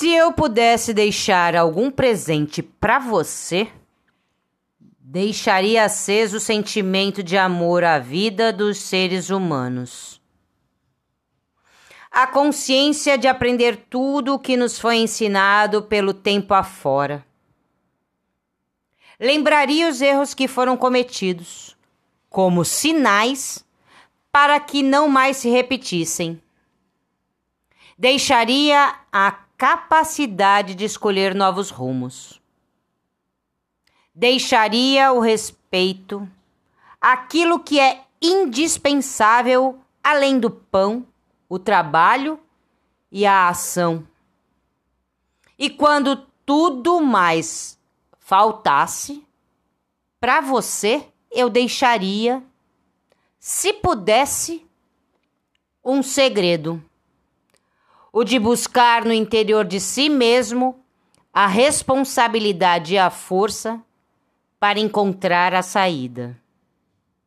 Se eu pudesse deixar algum presente para você, deixaria aceso o sentimento de amor à vida dos seres humanos. A consciência de aprender tudo o que nos foi ensinado pelo tempo afora. Lembraria os erros que foram cometidos, como sinais para que não mais se repetissem. Deixaria a capacidade de escolher novos rumos. Deixaria o respeito, aquilo que é indispensável além do pão, o trabalho e a ação. E quando tudo mais faltasse, para você eu deixaria, se pudesse, um segredo o de buscar no interior de si mesmo a responsabilidade e a força para encontrar a saída.